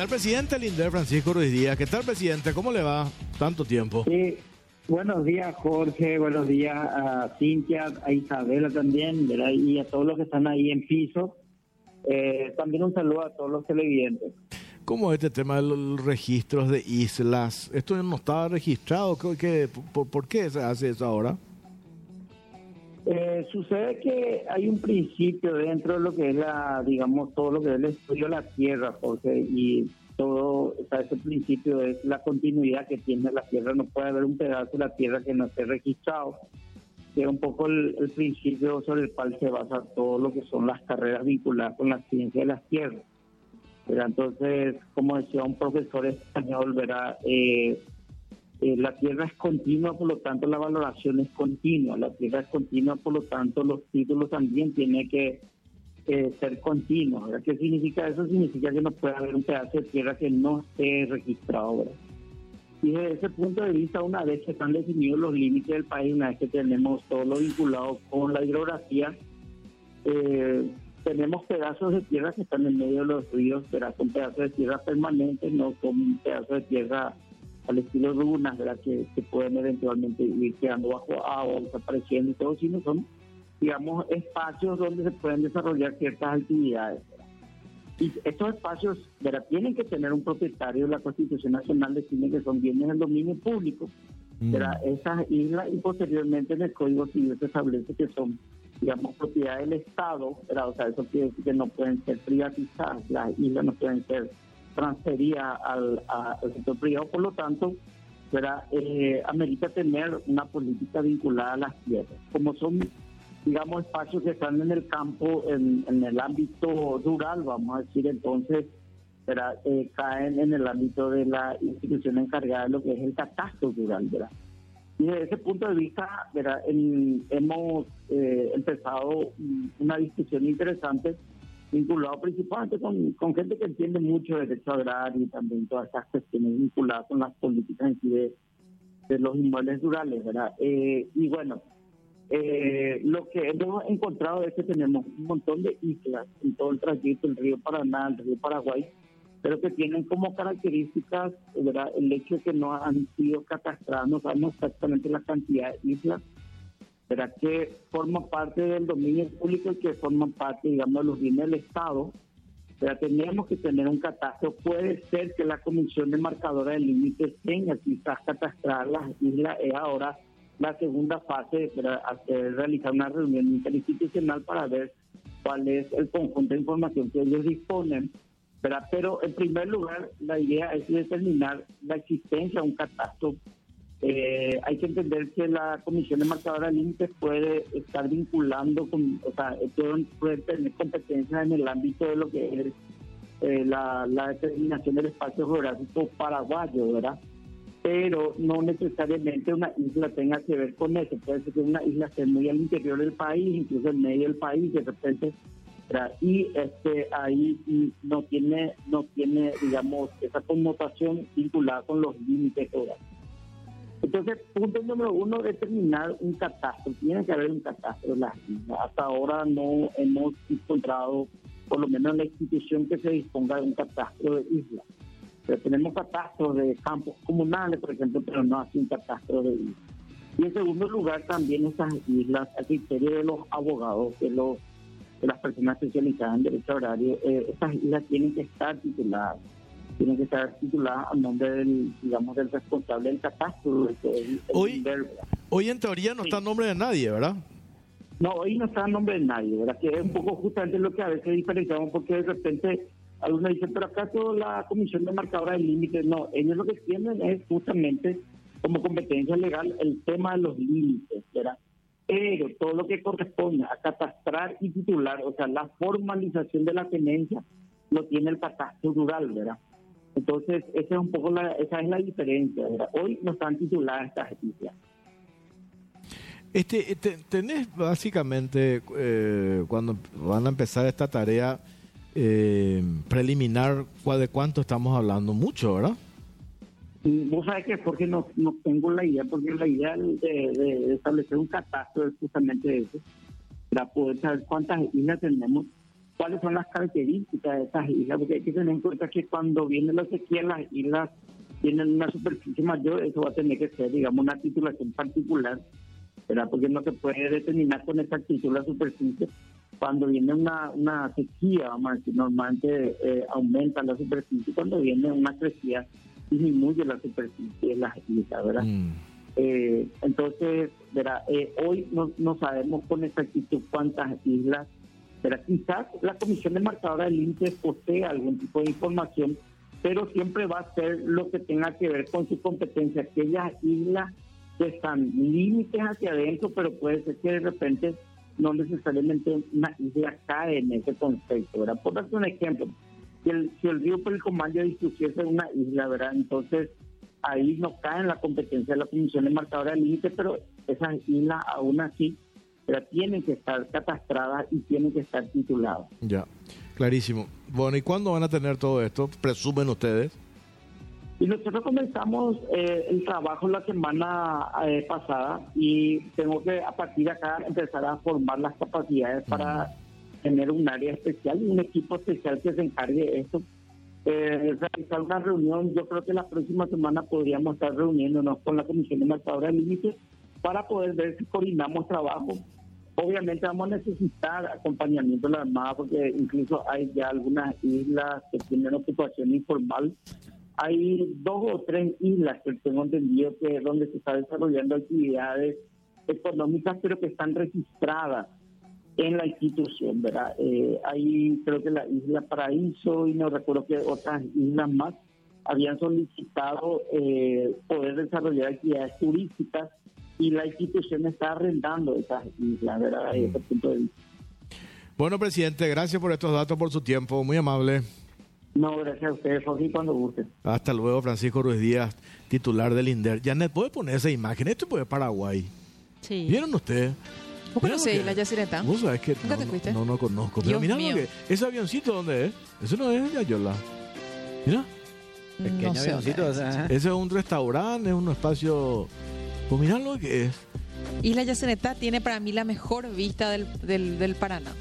El presidente Linder Francisco Ruiz Díaz. ¿Qué tal, presidente? ¿Cómo le va? Tanto tiempo. Sí, buenos días, Jorge. Buenos días a Cintia, a Isabela también, ¿verdad? y a todos los que están ahí en piso. Eh, también un saludo a todos los televidentes. ¿Cómo es este tema de los registros de islas? ¿Esto no estaba registrado? ¿Qué, por, por, qué se hace eso ahora? Eh, sucede que hay un principio dentro de lo que es la, digamos, todo lo que es el estudio de la tierra, Jorge, y todo, o sea, ese principio es la continuidad que tiene la tierra, no puede haber un pedazo de la tierra que no esté registrado, que es un poco el, principio sobre el cual se basa todo lo que son las carreras vinculadas con la ciencia de las tierras. Pero entonces, como decía un profesor español, verá, eh, eh, la tierra es continua, por lo tanto la valoración es continua. La tierra es continua, por lo tanto los títulos también tienen que eh, ser continuos. ¿Qué significa eso? Significa que no puede haber un pedazo de tierra que no esté registrado. Y desde ese punto de vista, una vez que están definidos los límites del país, una vez que tenemos todo lo vinculado con la hidrografía, eh, tenemos pedazos de tierra que están en medio de los ríos, pero son pedazos de tierra permanentes, no son pedazos de tierra al estilo dunas, ¿verdad? Que, que pueden eventualmente ir quedando bajo agua, desapareciendo y todo, sino son, digamos, espacios donde se pueden desarrollar ciertas actividades. Y estos espacios ¿verdad? tienen que tener un propietario, la Constitución Nacional define que son bienes del dominio público, mm. esas islas y posteriormente en el Código Civil se establece que son, digamos, propiedad del Estado, o sea, eso quiere decir que no pueden ser privatizadas, las islas no pueden ser transfería al, sector privado, por lo tanto. Eh, amerita tener una política vinculada a las tierras. Como son, digamos, espacios que están en el campo, en, el ámbito rural, vamos a decir, entonces. Eh, caen en el ámbito de la institución encargada de lo que es el catastro rural, ¿verdad? Y desde ese punto de vista, ¿verdad? hemos eh, empezado una discusión interesante vinculado principalmente con, con gente que entiende mucho de derecho agrario y también todas estas cuestiones vinculadas con las políticas de, de los inmuebles rurales, ¿verdad? Eh, y bueno, eh, lo que hemos encontrado es que tenemos un montón de islas en todo el trayecto, el río Paraná, el río Paraguay, pero que tienen como características ¿verdad? el hecho de que no han sido catastradas, no sabemos exactamente la cantidad de islas, ¿verdad? que forma parte del dominio público y que forma parte, digamos, de los bienes del Estado. Pero tenemos que tener un catastro. Puede ser que la Comisión de Marcadora de Límites tenga quizás catastrar las islas. Es ahora la segunda fase para hacer, realizar una reunión interinstitucional para ver cuál es el conjunto de información que ellos disponen. ¿verdad? Pero en primer lugar, la idea es determinar la existencia de un catastro eh, hay que entender que la Comisión de Marcadora Límites puede estar vinculando, con, o sea, puede, tener competencias en el ámbito de lo que es eh, la, determinación del espacio geográfico paraguayo, ¿verdad? Pero no necesariamente una isla tenga que ver con eso. Puede ser que una isla esté muy al interior del país, incluso en medio del país, de repente y este ahí no tiene no tiene digamos esa connotación vinculada con los límites geográficos entonces, punto número uno, determinar un catastro. Tiene que haber un catastro las islas. Hasta ahora no hemos encontrado, por lo menos en la institución, que se disponga de un catastro de islas. Pero tenemos catastros de campos comunales, por ejemplo, pero no así un catastro de islas. Y en segundo lugar, también esas islas, a criterio de los abogados, de, los, de las personas especializadas en derecho agrario, eh, estas islas tienen que estar tituladas tiene que estar titulada a nombre del, digamos, del responsable del catastro. hoy, hoy en teoría no está a nombre de nadie, ¿verdad? No, hoy no está a nombre de nadie, ¿verdad? Que es un poco justamente lo que a veces diferenciamos porque de repente algunos dicen, pero acaso la comisión de marcadora de límites, no, ellos lo que tienen es justamente como competencia legal el tema de los límites, ¿verdad? Pero todo lo que corresponde a catastrar y titular, o sea, la formalización de la tenencia, lo tiene el catastro rural, ¿verdad? Entonces, esa es un poco la, esa es la diferencia. Hoy no están tituladas estas islas. Este, este, tenés básicamente, eh, cuando van a empezar esta tarea eh, preliminar, ¿de cuánto estamos hablando? Mucho, ¿verdad? Vos sabés que porque no, no tengo la idea, porque la idea de, establecer un catastro es justamente eso, para poder saber cuántas islas tenemos cuáles son las características de estas islas, porque hay que tener en cuenta que cuando viene la sequía, las islas tienen una superficie mayor, eso va a tener que ser, digamos, una titulación particular, ¿verdad? Porque no se puede determinar con exactitud la superficie. Cuando viene una, una sequía, vamos a decir, normalmente eh, aumenta la superficie, cuando viene una crecida, disminuye la superficie de las islas, ¿verdad? Mm. Eh, entonces, ¿verdad? Eh, hoy no, no sabemos con exactitud cuántas islas, ¿verdad? quizás la Comisión de Marcadora del INPE posee algún tipo de información, pero siempre va a ser lo que tenga que ver con su competencia. Aquellas islas que están límites hacia adentro, pero puede ser que de repente no necesariamente una isla cae en ese concepto. ¿verdad? Por darte un ejemplo, si el, si el río Pelcomayo dispusiese una isla, ¿verdad? entonces ahí no cae en la competencia de la Comisión de Marcadora del Límite, pero esas islas aún así ¿verdad? tienen que estar catastradas y tienen que estar tituladas. Ya, clarísimo. Bueno, ¿y cuándo van a tener todo esto? Presumen ustedes. Y nosotros comenzamos eh, el trabajo la semana eh, pasada y tengo que a partir de acá empezar a formar las capacidades para tener un área especial y un equipo especial que se encargue de esto. Eh, realizar una reunión, yo creo que la próxima semana podríamos estar reuniéndonos con la Comisión de Marcadora de Límites para poder ver si coordinamos trabajo. Obviamente vamos a necesitar acompañamiento de la Armada porque incluso hay ya algunas islas que tienen ocupación informal hay dos o tres islas que tengo entendido que es donde se está desarrollando actividades económicas, pero que están registradas en la institución, ¿verdad? Eh, hay creo que la isla Paraíso y no recuerdo que otras islas más habían solicitado eh, poder desarrollar actividades turísticas y la institución está arrendando esas islas, ¿verdad? Desde ese punto de vista. Bueno, presidente, gracias por estos datos, por su tiempo, muy amable. No, gracias a ustedes, Jorge, cuando gusten. Hasta luego, Francisco Ruiz Díaz, titular del INDER. Janet, ¿puede poner esa imagen? Esto es Paraguay. Sí. ¿Vieron ustedes? ¿Vos conocés la Yacyretá? Vos sabés que ¿Nunca no, te fuiste? no, no conozco. Pero lo que ese avioncito dónde es. Eso no es de Ayola. Mira, Pequeño no avioncito, ese es un restaurante, es un espacio. Pues mirá lo que es. Isla Yacyretá tiene para mí la mejor vista del, del, del Paraná.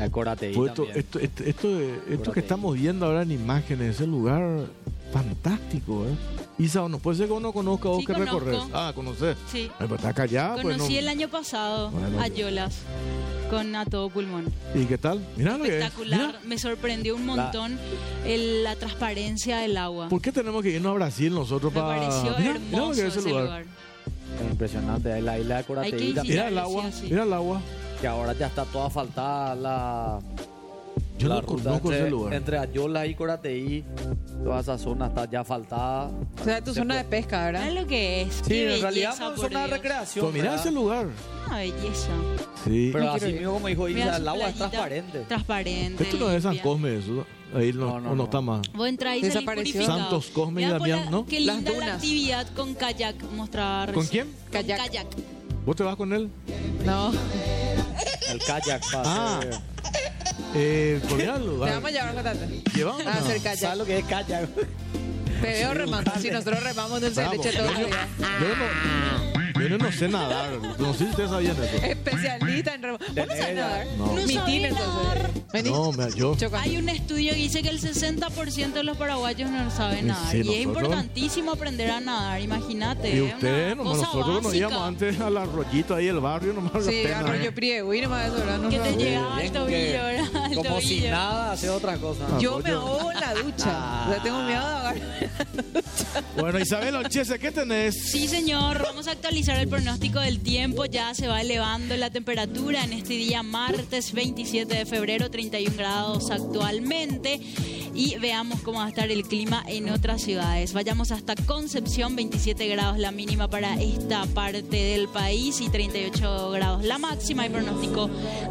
El Corateí Pues esto, esto, esto, esto, esto que estamos viendo ahora en imágenes, ese lugar fantástico, ¿eh? Isa, no puede ser que uno conozca vos Sí, que conozco. recorres. Ah, conoces. Sí. Ay, está ya, pues Conocí no- el año pasado Bueno, a Yolas con A Todo Pulmón. ¿Y qué tal? Mirá lo que es. Me sorprendió un montón el- la transparencia del agua. ¿Por qué tenemos que irnos a Brasil nosotros Me para.? pareció Mirá, mirá lo hermoso que es ese lugar. lugar. Impresionante, ahí la isla de Hay que Corateí visitar. también, Mira el agua, sí. mira el agua. que ahora ya está toda asfaltada la, Yo la no ruta conozco entre, ese lugar. entre Ayola y Corateí. Toda esa zona está ya asfaltada. O sea, tu Se zona puede- de pesca, ¿verdad? ¿Sabes lo que es? Sí, Qué en realidad es una zona de recreación. Pues mirá ¿verdad? ese lugar. Una belleza. Sí. Pero así ir. mismo, como dijo Mira Isa, el agua es transparente. Transparente. Esto no es San. Cosme, eso. Ahí no, No, no, está más. Vos salís Desapareció. purificado. Santos, Cosme y Damián, ¿no? Qué Las linda la dunas. actividad con kayak mostraba ¿Con quién? Con Kayak. kayak. ¿Vos te vas con él? No, El kayak para Ah. Eh, el te vamos a llevar a Cotate. Llevamos. A hacer ¿Sabes kayak. lo que es kayak? Te veo remando. Si nosotros remamos de Bravo. leche todo el día. Yo no, sé nadar. No sé si ustedes sabían eso. Especialista en remo. ¿Vos no sabés nadar? No. Mi team, nadar. Vení. No, me- yo. Hay un estudio que dice que el 60% de los paraguayos no saben nadar. Sí, y es nosotros- importantísimo aprender a nadar, imagínate. Y es ustedes, nomás nosotros nos básica. íbamos antes al arroyito ahí del barrio, nomás Sí, arroyo priego y nomás eso, ¿verdad? Que te llegaba al tobillo, ¿verdad? Como si tobillo. nada, hacer otra cosa. Yo me ahogo en la ducha. Ah. O sea, tengo miedo de ahogar. Bueno, Isabel Ochese, ¿qué tenés? Sí, señor. Vamos a actualizar el pronóstico del tiempo. Ya se va elevando la temperatura en este día martes 27 de febrero, 31 grados actualmente. Y veamos cómo va a estar el clima en otras ciudades. Vayamos hasta Concepción, 27 grados la mínima para esta parte del país y 38 grados la máxima. Hay pronóstico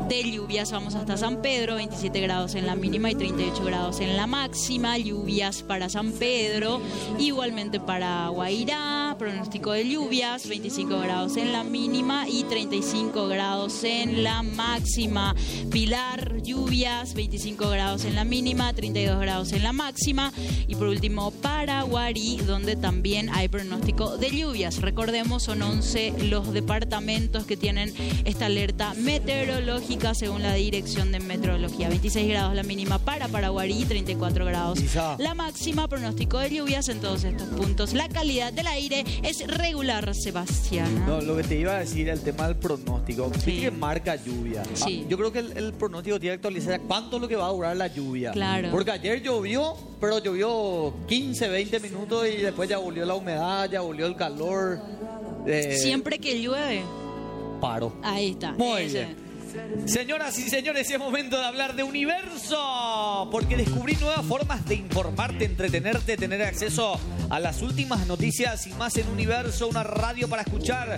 de lluvias. Vamos hasta San Pedro, 27 grados en la mínima y 38 grados en la máxima. Lluvias para San Pedro, igualmente para Guairá, pronóstico de lluvias, 25 grados en la mínima y 35 grados en la máxima. Pilar, lluvias, 25 grados en la mínima, 32 grados en la máxima. Y por último, Paraguarí, donde también hay pronóstico de lluvias. Recordemos, son 11 los departamentos que tienen esta alerta meteorológica según la Dirección de Meteorología. 26 grados la mínima para Paraguarí, 34 grados la máxima. Pronóstico de lluvias en todos estos puntos. La calidad del aire es regular, Sebastián. No, lo que te iba a decir el tema del pronóstico. Viste Sí. que marca lluvia. Sí. Ah, yo creo que el, el pronóstico tiene que actualizar cuánto es lo que va a durar la lluvia. Claro. Porque ayer llovió, pero llovió 15, 20 minutos y después ya volvió la humedad, ya volvió el calor. Eh, Siempre que llueve, Paro. ahí está. Muy Ese. bien. Señoras y señores, es momento de hablar de universo, porque descubrí nuevas formas de informarte, entretenerte, tener acceso a las últimas noticias y más en universo, una radio para escuchar